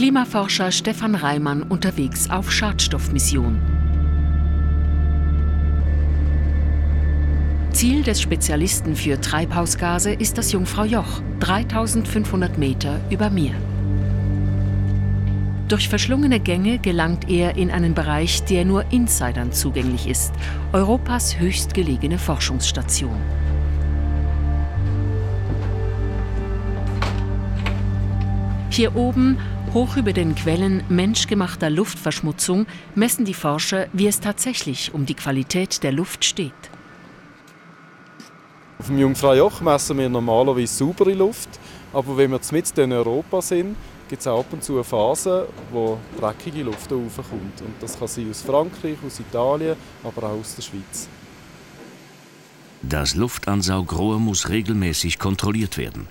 Klimaforscher Stefan Reimann unterwegs auf Schadstoffmission. Ziel des Spezialisten für Treibhausgase ist das Jungfrau Joch, 3500 Meter über Meer. Durch verschlungene Gänge gelangt er in einen Bereich, der nur Insidern zugänglich ist, Europas höchstgelegene Forschungsstation. Hier oben, hoch über den Quellen menschgemachter Luftverschmutzung, messen die Forscher, wie es tatsächlich um die Qualität der Luft steht. Auf dem Jungfraujoch messen wir normalerweise saubere Luft, aber wenn wir mit in Europa sind, gibt es ab und zu eine Phase, wo dreckige Luft raufkommt. Und das kann sein aus Frankreich, aus Italien, aber auch aus der Schweiz. Das Luftansaugrohr muss regelmäßig kontrolliert werden.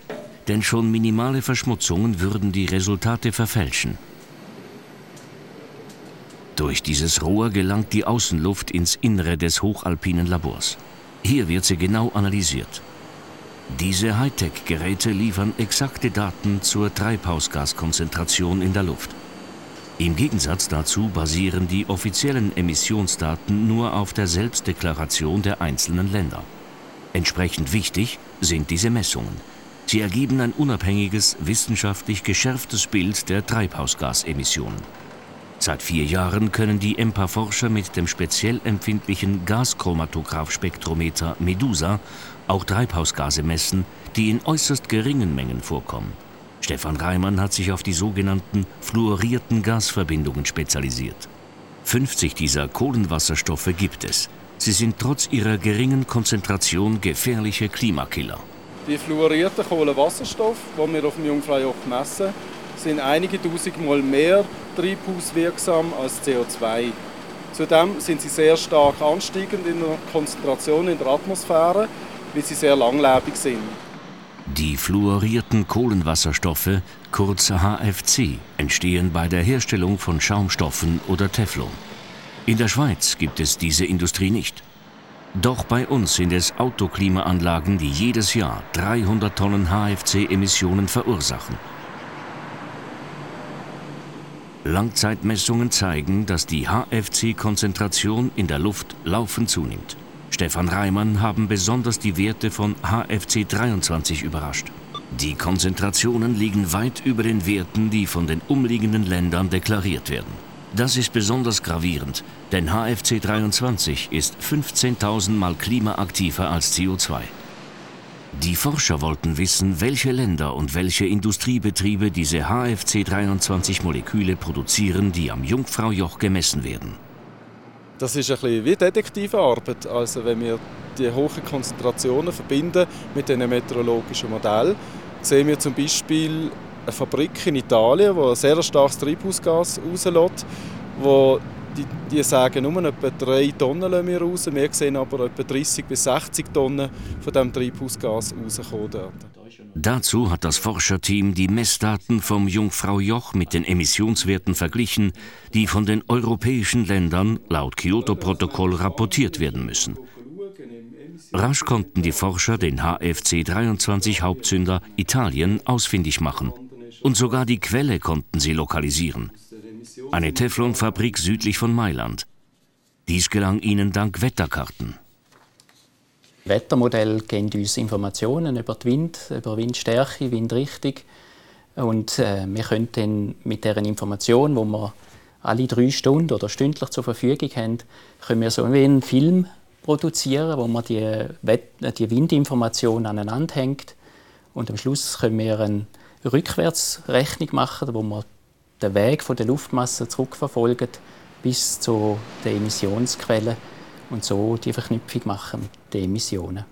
Denn schon minimale Verschmutzungen würden die Resultate verfälschen. Durch dieses Rohr gelangt die Außenluft ins Innere des hochalpinen Labors. Hier wird sie genau analysiert. Diese Hightech-Geräte liefern exakte Daten zur Treibhausgaskonzentration in der Luft. Im Gegensatz dazu basieren die offiziellen Emissionsdaten nur auf der Selbstdeklaration der einzelnen Länder. Entsprechend wichtig sind diese Messungen. Sie ergeben ein unabhängiges, wissenschaftlich geschärftes Bild der Treibhausgasemissionen. Seit vier Jahren können die EMPA-Forscher mit dem speziell empfindlichen Gaschromatograph-Spektrometer MEDUSA auch Treibhausgase messen, die in äußerst geringen Mengen vorkommen. Stefan Reimann hat sich auf die sogenannten fluorierten Gasverbindungen spezialisiert. 50 dieser Kohlenwasserstoffe gibt es. Sie sind trotz ihrer geringen Konzentration gefährliche Klimakiller. Die fluorierten Kohlenwasserstoffe, die wir auf dem Jungfraujoch messen, sind einige tausendmal mehr treibhauswirksam als CO2. Zudem sind sie sehr stark ansteigend in der Konzentration in der Atmosphäre, weil sie sehr langlebig sind. Die fluorierten Kohlenwasserstoffe, kurz HFC, entstehen bei der Herstellung von Schaumstoffen oder Teflon. In der Schweiz gibt es diese Industrie nicht. Doch bei uns sind es Autoklimaanlagen, die jedes Jahr 300 Tonnen HFC-Emissionen verursachen. Langzeitmessungen zeigen, dass die HFC-Konzentration in der Luft laufend zunimmt. Stefan Reimann haben besonders die Werte von HFC 23 überrascht. Die Konzentrationen liegen weit über den Werten, die von den umliegenden Ländern deklariert werden. Das ist besonders gravierend, denn HFC 23 ist 15.000 Mal klimaaktiver als CO2. Die Forscher wollten wissen, welche Länder und welche Industriebetriebe diese HFC-23-Moleküle produzieren, die am Jungfraujoch gemessen werden. Das ist ein bisschen wie Detektivarbeit. Also wenn wir die hohen Konzentrationen verbinden mit den meteorologischen Modellen, sehen wir zum Beispiel eine Fabrik in Italien, die ein sehr starkes Treibhausgas rauslässt, wo die, die sagen, nur etwa 3 Tonnen lassen wir raus. Wir sehen aber etwa 30 bis 60 Tonnen von diesem Treibhausgas rauskommen dort. Dazu hat das Forscherteam die Messdaten vom Jungfrau-Joch mit den Emissionswerten verglichen, die von den europäischen Ländern laut Kyoto-Protokoll rapportiert werden müssen. Rasch konnten die Forscher den HFC-23-Hauptzünder Italien ausfindig machen. Und sogar die Quelle konnten sie lokalisieren eine Teflonfabrik südlich von Mailand. Dies gelang ihnen dank Wetterkarten. Wettermodelle geben uns Informationen über den Wind, über Windstärke, Windrichtung. Und äh, wir können dann mit deren Information, wo wir alle drei Stunden oder stündlich zur Verfügung haben, können wir so wie einen Film produzieren, wo man die, die Windinformation aneinander hängt. Und am Schluss können wir eine Rückwärtsrechnung machen, wo wir den Weg von der Luftmasse zurückverfolgen bis zu den Emissionsquellen und so die Verknüpfung machen mit den Emissionen.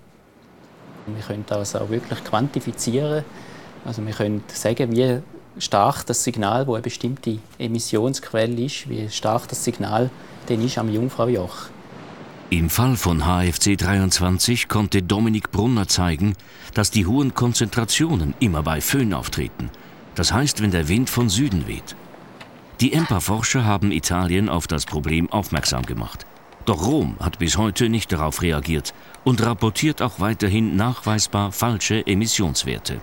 Wir können das auch wirklich quantifizieren. Also wir können sagen, wie stark das Signal, wo eine bestimmte Emissionsquelle ist, wie stark das Signal denn ist am Jungfraujoch. Im Fall von HFC 23 konnte Dominik Brunner zeigen, dass die hohen Konzentrationen immer bei Föhn auftreten – das heißt, wenn der Wind von Süden weht. Die EMPA-Forscher haben Italien auf das Problem aufmerksam gemacht. Doch Rom hat bis heute nicht darauf reagiert und rapportiert auch weiterhin nachweisbar falsche Emissionswerte.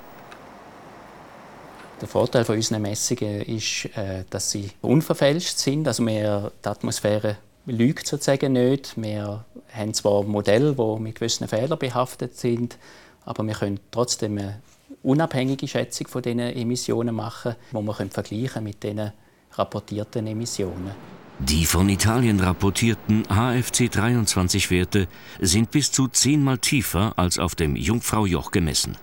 Der Vorteil von unseren Messungen ist, äh, dass sie unverfälscht sind. Also wir, die Atmosphäre lügt sozusagen nicht. Wir haben zwar Modelle, die mit gewissen Fehlern behaftet sind, aber wir können trotzdem eine unabhängige Schätzung von diesen Emissionen machen, die wir vergleichen mit den rapportierten Emissionen. Die von Italien rapportierten HFC-23-Werte sind bis zu zehnmal tiefer als auf dem Jungfrau-Joch gemessen.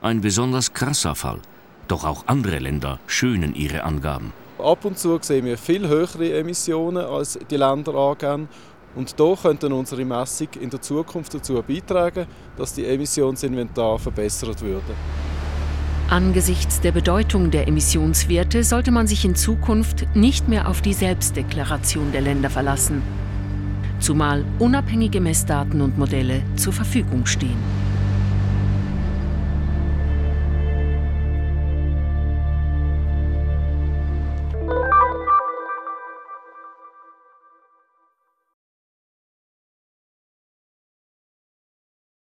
Ein besonders krasser Fall. Doch auch andere Länder schönen ihre Angaben. Ab und zu sehen wir viel höhere Emissionen, als die Länder angeben. Und hier könnte unsere Messung in der Zukunft dazu beitragen, dass die Emissionsinventar verbessert würden. Angesichts der Bedeutung der Emissionswerte sollte man sich in Zukunft nicht mehr auf die Selbstdeklaration der Länder verlassen, zumal unabhängige Messdaten und Modelle zur Verfügung stehen.